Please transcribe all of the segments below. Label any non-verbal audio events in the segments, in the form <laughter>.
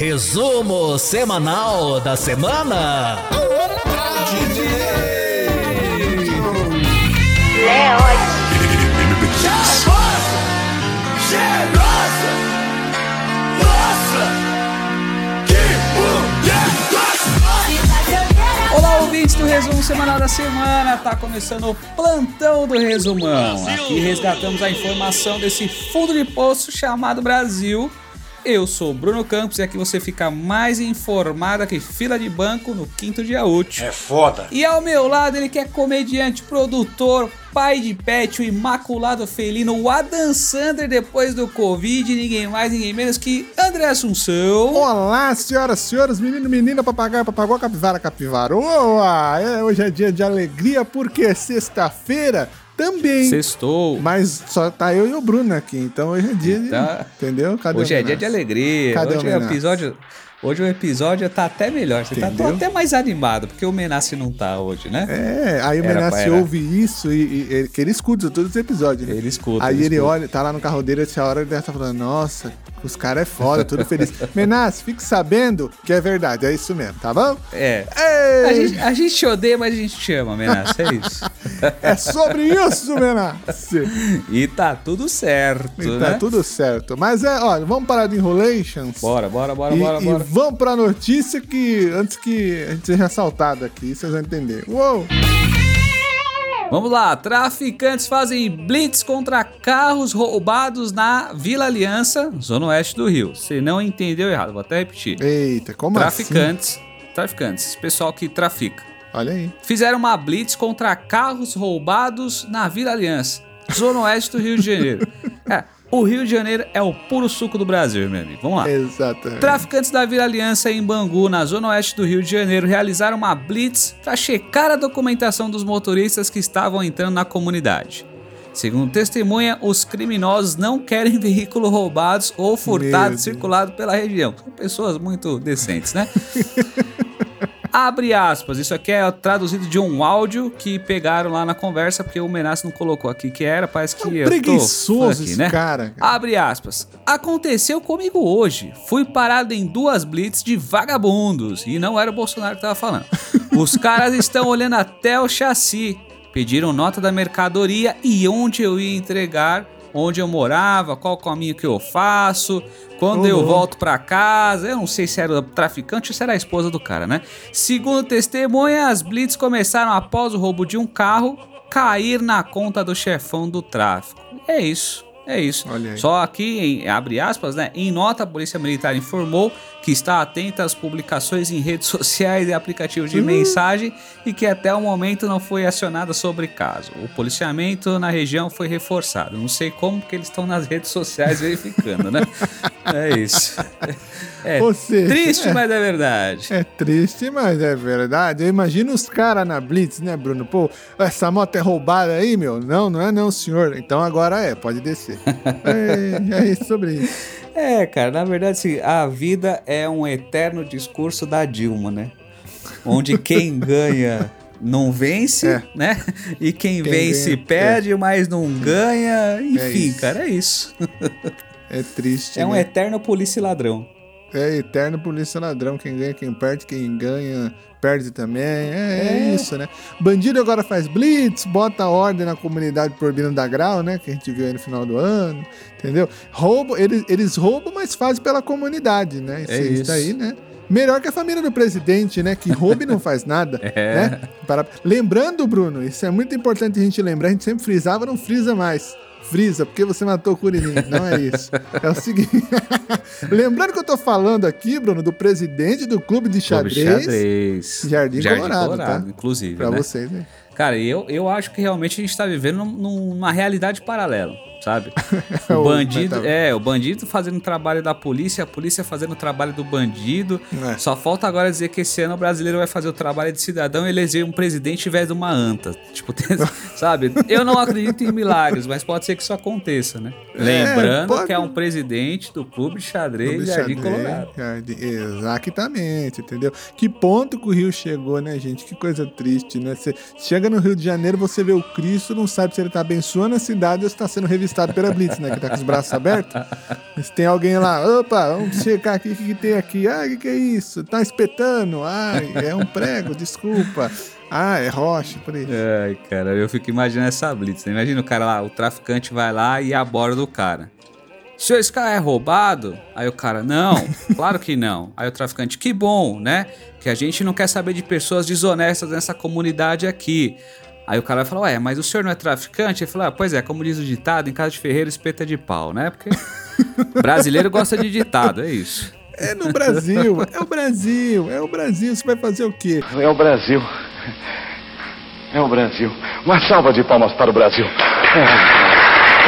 Resumo semanal da semana. Olá, ouvintes do Resumo Semanal da Semana. Tá começando o plantão do Resumão. Aqui resgatamos a informação desse fundo de poço chamado Brasil. Eu sou Bruno Campos e aqui você fica mais informado que fila de banco no quinto dia útil. É foda. E ao meu lado, ele que é comediante, produtor, pai de pet, o imaculado felino, o Adam Sander depois do Covid, ninguém mais, ninguém menos que André Assunção. Olá, senhoras, senhores, menino, menina, papagaio, papagó, capivara, capivaroa. É, hoje é dia de alegria porque é sexta-feira também. Sextou. Mas só tá eu e o Bruno aqui, então hoje é dia de... Tá. Entendeu? Cadê Hoje é dia de alegria. Cadê hoje o é episódio. Hoje o episódio tá até melhor. Você tá Entendeu? tô até mais animado, porque o Menassi não tá hoje, né? É, aí o Era Menassi era. ouve isso e, e- ele- que ele escuta todos os episódios. né? Ele escuta. Aí ele escuta. olha, tá lá no carro dele, essa hora ele deve estar falando, nossa, os caras é foda, tudo feliz. <laughs> Menassi, fique sabendo que é verdade, é isso mesmo, tá bom? É. Ei, A gente, a gente te odeia, mas a gente te ama, Menassi. É isso. <laughs> É sobre isso, Menassi. <laughs> e tá tudo certo, E né? tá tudo certo. Mas é, olha, vamos parar de enrolations. Bora, bora, bora, e, bora, e bora. vamos pra notícia que, antes que a gente seja assaltado aqui, vocês vão entender. Uou! Vamos lá, traficantes fazem blitz contra carros roubados na Vila Aliança, zona oeste do Rio. Você não entendeu errado, vou até repetir. Eita, como traficantes, traficantes, pessoal que trafica. assim? Olha aí. Fizeram uma blitz contra carros roubados na Vila Aliança, zona oeste do Rio de Janeiro. <laughs> O Rio de Janeiro é o puro suco do Brasil, meu amigo. Vamos lá. Exatamente. Traficantes da Vila Aliança em Bangu, na zona oeste do Rio de Janeiro, realizaram uma blitz para checar a documentação dos motoristas que estavam entrando na comunidade. Segundo testemunha, os criminosos não querem <laughs> veículo roubados ou furtado circulado pela região. São pessoas muito decentes, né? <laughs> Abre aspas, isso aqui é traduzido de um áudio que pegaram lá na conversa, porque o Menace não colocou aqui que era, parece que É um eu preguiçoso aqui, esse né? cara. Abre aspas. Aconteceu comigo hoje. Fui parado em duas blitz de vagabundos. E não era o Bolsonaro que tava falando. <laughs> Os caras estão olhando até o chassi. Pediram nota da mercadoria e onde eu ia entregar, onde eu morava, qual caminho que eu faço, quando Ô, eu volto pra casa. Eu não sei se era o traficante ou se era a esposa do cara, né? Segundo testemunha, as blitz começaram após o roubo de um carro cair na conta do chefão do tráfico. É isso. É isso. Só aqui, em, abre aspas, né? Em nota, a Polícia Militar informou que está atenta às publicações em redes <laughs> sociais e aplicativos de mensagem e que até o momento não foi acionada sobre caso. O policiamento na região foi reforçado. Não sei como, porque eles estão nas redes sociais <laughs> verificando, né? É isso. <laughs> É seja, triste, é. mas é verdade. É triste, mas é verdade. Eu imagino os caras na Blitz, né, Bruno? Pô, essa moto é roubada aí, meu? Não, não é não, senhor. Então agora é, pode descer. <laughs> é, é isso sobre isso. É, cara, na verdade, assim, a vida é um eterno discurso da Dilma, né? Onde quem <laughs> ganha não vence, É. né? E quem, Quem vence ganha, perde, mas não ganha. Enfim, isso. cara, é isso. É triste. É um né? eterno polícia e ladrão. É eterno polícia ladrão. Quem ganha, quem perde, quem ganha, perde também. É, é É. isso, né? Bandido agora faz blitz, bota ordem na comunidade proibindo da grau, né? Que a gente viu aí no final do ano. Entendeu? Roubo, eles, eles roubam, mas fazem pela comunidade, né? É isso isso. aí, né? Melhor que a família do presidente, né? Que rouba e não faz nada. <laughs> É. né? Para... Lembrando, Bruno, isso é muito importante a gente lembrar, a gente sempre frisava, não frisa mais. Frisa, porque você matou o Curirim. Não é isso. É o seguinte. <laughs> Lembrando que eu tô falando aqui, Bruno, do presidente do clube de Clube xadrez, xadrez. Jardim Colorado, tá? inclusive, pra né? vocês, né? Cara, eu, eu acho que realmente a gente tá vivendo num- numa realidade paralela. Sabe? <laughs> É O bandido, é, o bandido fazendo o trabalho da polícia, a polícia fazendo o trabalho do bandido. É. Só falta agora dizer que esse ano o brasileiro vai fazer o trabalho de cidadão e eleger um presidente em vez de uma anta. <laughs> Tipo, sabe? Eu não acredito em milagres, mas pode ser que isso aconteça, né? Lembrando pode. que é um presidente do Clube de Xadrez Clube Jardim Xadrez, Colorado. Jardim- Exatamente, entendeu? Que ponto que o Rio chegou, né, gente? Que coisa triste, né? Você chega no Rio de Janeiro, você vê o Cristo, não sabe se ele tá abençoando a cidade ou se tá sendo revistado avistado pela Blitz, né? Que tá com os braços abertos. Se tem alguém lá, opa, vamos checar aqui, o que, que tem aqui? Ah, o que, que é isso? Tá espetando? Ai, é um prego, desculpa. Ah, é rocha, por isso. Ai, cara, eu fico imaginando essa blitz. Né? Imagina o cara lá, o traficante vai lá e aborda o cara. Esse cara é roubado? Aí o cara, não, <laughs> claro que não. Aí o traficante, que bom, né? Que a gente não quer saber de pessoas desonestas nessa comunidade aqui. Aí o cara vai falar, ué, mas o senhor não é traficante? Ele fala, ah, pois é, como diz o ditado, em casa de ferreiro espeta de pau, né? Porque <laughs> brasileiro gosta de ditado, é isso. É no Brasil, é o Brasil, é o Brasil. Você vai fazer o quê? É o Brasil. É o Brasil. Uma salva de palmas para o Brasil.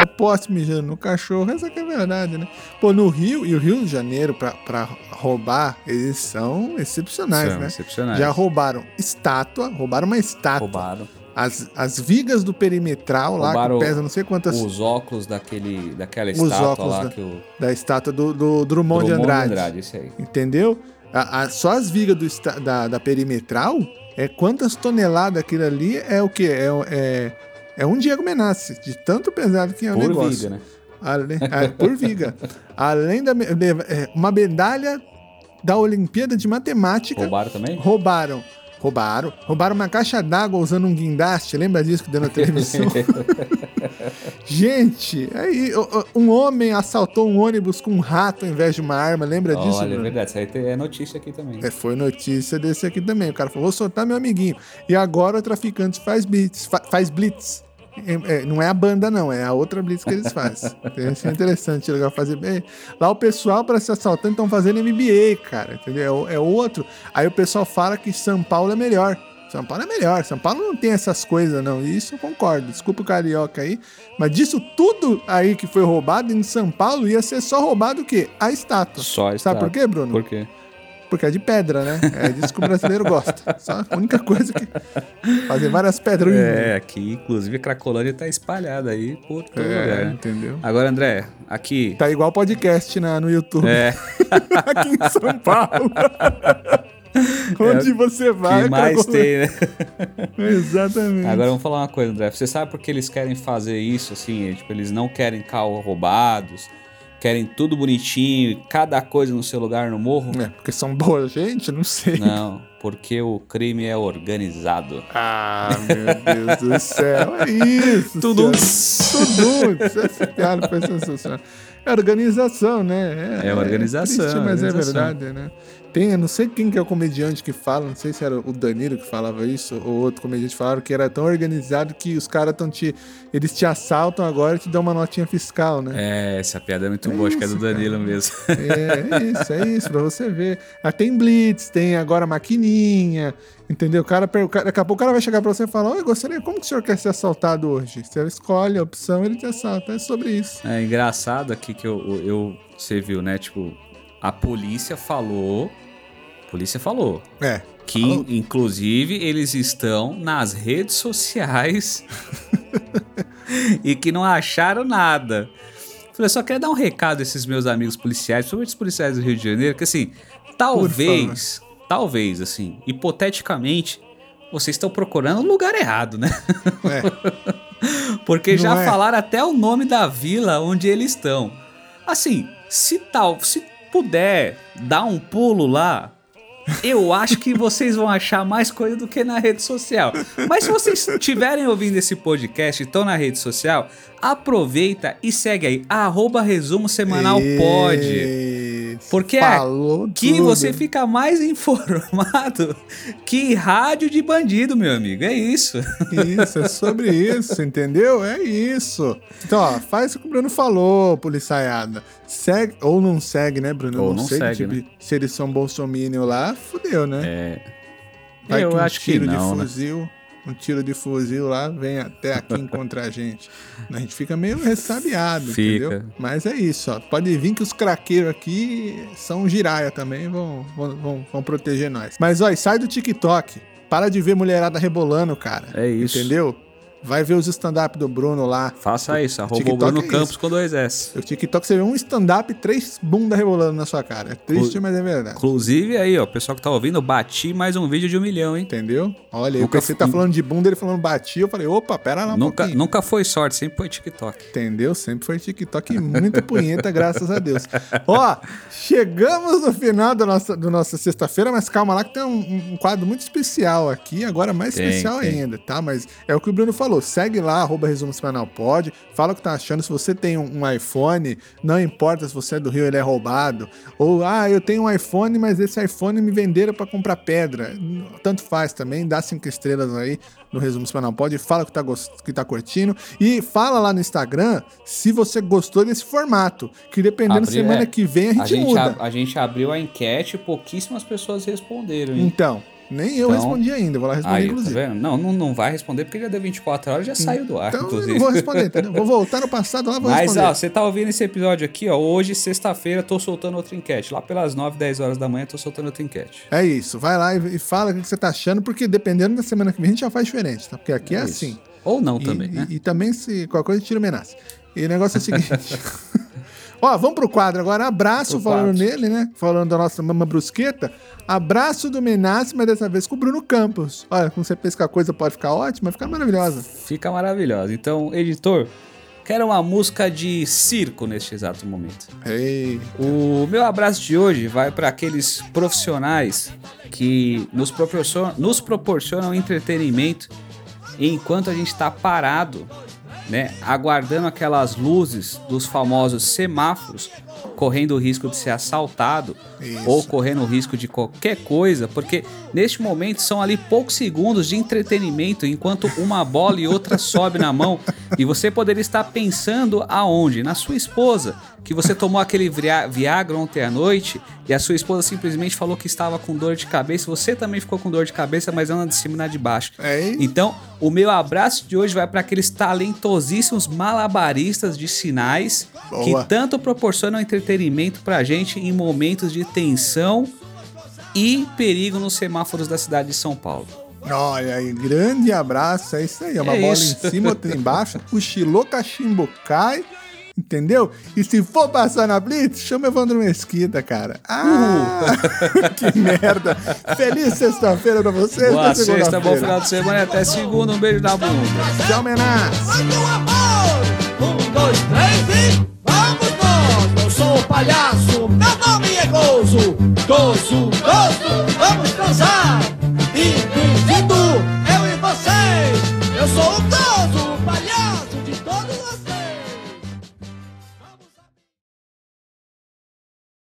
Eu posso mijando no cachorro, essa que é a verdade, né? Pô, no Rio e o Rio de Janeiro, pra, pra roubar, eles são excepcionais, São né? excepcionais. Já roubaram estátua, roubaram uma estátua. Roubaram. As, as vigas do perimetral lá, que pesa não sei quantas. Os óculos daquele, daquela Os estátua óculos lá da- que o Da estátua do, do Drummond, de Drummond Andrade. esse aí. Entendeu? A- a- só as vigas do, da, da perimetral, é quantas toneladas aquilo ali é o quê? É, é, é um Diego Menassi, de tanto pesado que é o Por negócio. viga, né? Além, é, por viga. <laughs> Além da é, uma medalha da Olimpíada de Matemática. Roubaram também? Roubaram. Roubaram. Roubaram uma caixa d'água usando um guindaste. Lembra disso que deu na televisão? <laughs> Gente, aí um homem assaltou um ônibus com um rato ao invés de uma arma. Lembra disso? Olha, é verdade, isso aí é notícia aqui também. É, foi notícia desse aqui também. O cara falou: vou soltar meu amiguinho. E agora o traficante faz blitz. fa- faz blitz. É, é, não é a banda, não, é a outra blitz que eles fazem. Então, Isso é interessante, legal fazer. é, lá o pessoal, para se assaltando, estão fazendo MBA, cara, entendeu? É É outro. Aí o pessoal fala que São Paulo é melhor. São Paulo é melhor. São Paulo não tem essas coisas, não. Isso eu concordo. Desculpa o carioca aí. Mas disso tudo aí que foi roubado em São Paulo ia ser só roubado o quê? A estátua. Só Sabe estátua. por quê, Bruno? Por quê? Porque é de pedra, né? É disso que o brasileiro gosta. Só a única coisa que. Fazer várias pedras. É, aqui, inclusive, a Cracolândia tá espalhada aí por todo lugar, É, né? entendeu? Agora, André, aqui. Tá igual podcast na, no YouTube. É, <laughs> Aqui em São Paulo. <laughs> Onde você vai, que mais tem, né? <laughs> Exatamente. Agora vamos falar uma coisa, André. Você sabe por que eles querem fazer isso, assim? é, Tipo, eles não querem carro roubados, querem tudo bonitinho, cada coisa no seu lugar no morro? É, porque são boa gente? Não sei. Não, porque o crime é organizado. Ah, meu Deus do céu. É isso. Tudo. Tudo. Essa piada foi sensacional. É organização, né? É organização, triste, mas organização. é verdade, né? Tem, eu não sei quem que é o comediante que fala, não sei se era o Danilo que falava isso, ou outro comediante falaram que era tão organizado que os caras estão te. Eles te assaltam agora e te dão uma notinha fiscal, né? É, essa piada é muito boa, acho que é do Danilo mesmo. É, é isso, é <laughs> isso, pra você ver. Ah, tem Blitz, tem agora maquininha, entendeu? O cara, o cara- daqui a pouco o cara vai chegar pra você e falar: Oi, gostaria, como que o senhor quer ser assaltado hoje? Você escolhe a opção, ele te assalta. É sobre isso. É engraçado aqui que eu, eu- você viu, né? Tipo, a polícia falou. Polícia falou. É. Que, Falou. inclusive, eles estão nas redes sociais <laughs> e que não acharam nada. Falei, eu só quero dar um recado a esses meus amigos policiais, principalmente os policiais do Rio de Janeiro, que assim, talvez, talvez, assim, hipoteticamente, vocês estão procurando o lugar errado, né? É. <laughs> Porque Não já é? falaram até o nome da vila onde eles estão. Assim, se tal, se puder dar um pulo lá, eu acho que vocês vão achar mais coisa do que na rede social. Mas se vocês estiverem ouvindo esse podcast e estão na rede social, aproveita e segue aí, arroba resumo semanal pode. Porque Falou aqui tudo. você fica mais informado <laughs> que rádio de bandido, meu amigo. É isso. Isso, é sobre isso, entendeu? É isso. Então, ó, faz o que o Bruno falou, policiaiada. Segue, ou não segue, né, Bruno? Ou não, não sei segue, tipo, se eles são bolsominion lá, fudeu, né? É. Vai eu que um acho que tiro não, de né? Um tiro de fuzil lá vem até aqui encontrar a gente. A gente fica meio ressabiado, Fica. entendeu? Mas é isso, ó. Pode vir que os craqueiros aqui são giraia também, vão, vão, vão, vão proteger nós. Mas, ó, sai do TikTok. Para de ver mulherada rebolando, cara. É isso. Entendeu? Vai ver os stand-up do Bruno lá. Faça isso, arroba o Bruno é Campos isso. com dois S. O TikTok você vê um stand-up e três bunda rebolando na sua cara. É triste, mas é verdade. Inclusive aí, ó, pessoal que tá ouvindo, bati mais um vídeo de um milhão, hein? Entendeu? Olha, eu Nunca pensei, fui- tá falando de bunda, ele falando bati, eu falei, opa, pera lá um Nunca, pouquinho. nunca foi sorte, sempre foi TikTok. Entendeu? Sempre foi TikTok e muita punheta, <laughs> graças a Deus. Ó, chegamos no final da nossa, do nossa sexta-feira, mas calma lá que tem um, um quadro muito especial aqui, agora mais Tem, especial tem. ainda, tá? Mas é o que o Bruno falou, segue lá, arroba resumo semanal pode, fala o que tá achando, se você tem um, um iPhone, não importa se você é do Rio, ele é roubado, ou, ah, eu tenho um iPhone, mas esse iPhone me venderam pra comprar pedra, tanto faz também, dá cinco estrelas aí, no Resumo Semanal Pode, fala que tá, que tá curtindo e fala lá no Instagram se você gostou desse formato, que dependendo Abriu- semana é. que vem a gente, A gente, muda. ab- a gente abriu a enquete e pouquíssimas pessoas responderam, hein? Então, nem eu Então- respondi ainda, vou lá responder Aí, tá inclusive. vendo? Não, não, não vai responder porque já deu 24 horas já saiu do ar, então eu inclusive. não vou responder, entendeu? Vou voltar no passado lá, vou Mas, responder. ó, você tá ouvindo esse episódio aqui, ó. Hoje, sexta-feira, tô soltando outra enquete. Lá pelas 9, 10 horas da manhã, tô soltando outra enquete. É isso, vai lá e, e fala o que você tá achando, porque dependendo da semana que vem a gente já faz diferente, tá? Porque aqui é, isso. assim. Ou não E, também, e- né? e também, se qualquer coisa, tira o menace. E o negócio é o seguinte. <laughs> Ó, vamos pro quadro agora. Abraço, Pro falando quadro. nele, né? Falando da nossa mama brusqueta. Abraço do Menace, mas dessa vez com o Bruno Campos. Olha, como você pensa que a coisa pode ficar ótima, fica maravilhosa. Fica maravilhosa. Então, editor, quero uma música de circo neste exato momento. Ei, O meu abraço de hoje vai para aqueles profissionais que nos proporcionam, nos proporcionam entretenimento enquanto a gente está parado, né, aguardando aquelas luzes dos famosos semáforos, correndo o risco de ser assaltado Isso. ou correndo o risco de qualquer coisa, porque neste momento são ali poucos segundos de entretenimento enquanto uma bola e outra sobe na mão e você poderia estar pensando aonde? Na sua esposa, que você tomou aquele via- Viagra ontem à noite e a sua esposa simplesmente falou que estava com dor de cabeça, você também ficou com dor de cabeça, mas anda de cima e de baixo. Ei. Então, o meu abraço de hoje vai para aqueles talentosíssimos malabaristas de sinais Boa. que tanto proporcionam entretenimento pra gente em momentos de tensão e perigo nos semáforos da cidade de São Paulo. olha aí, grande abraço. É isso aí. É uma É bola isso. em cima, outra embaixo. <laughs> Cochilou, cachimbo cai. Entendeu? E se for passar na Blitz, chama Evandro Mesquita, cara. Ah! que merda! Feliz sexta-feira pra vocês. Boa sexta, bom final de semana até segunda. Um beijo da bunda. Tchau, Menas! Amor! Um, dois, três e vamos nós! Eu sou o palhaço, meu nome é Gozo. Gozo, Gozo, vamos dançar! Inclusive eu e vocês, eu sou o Gozo.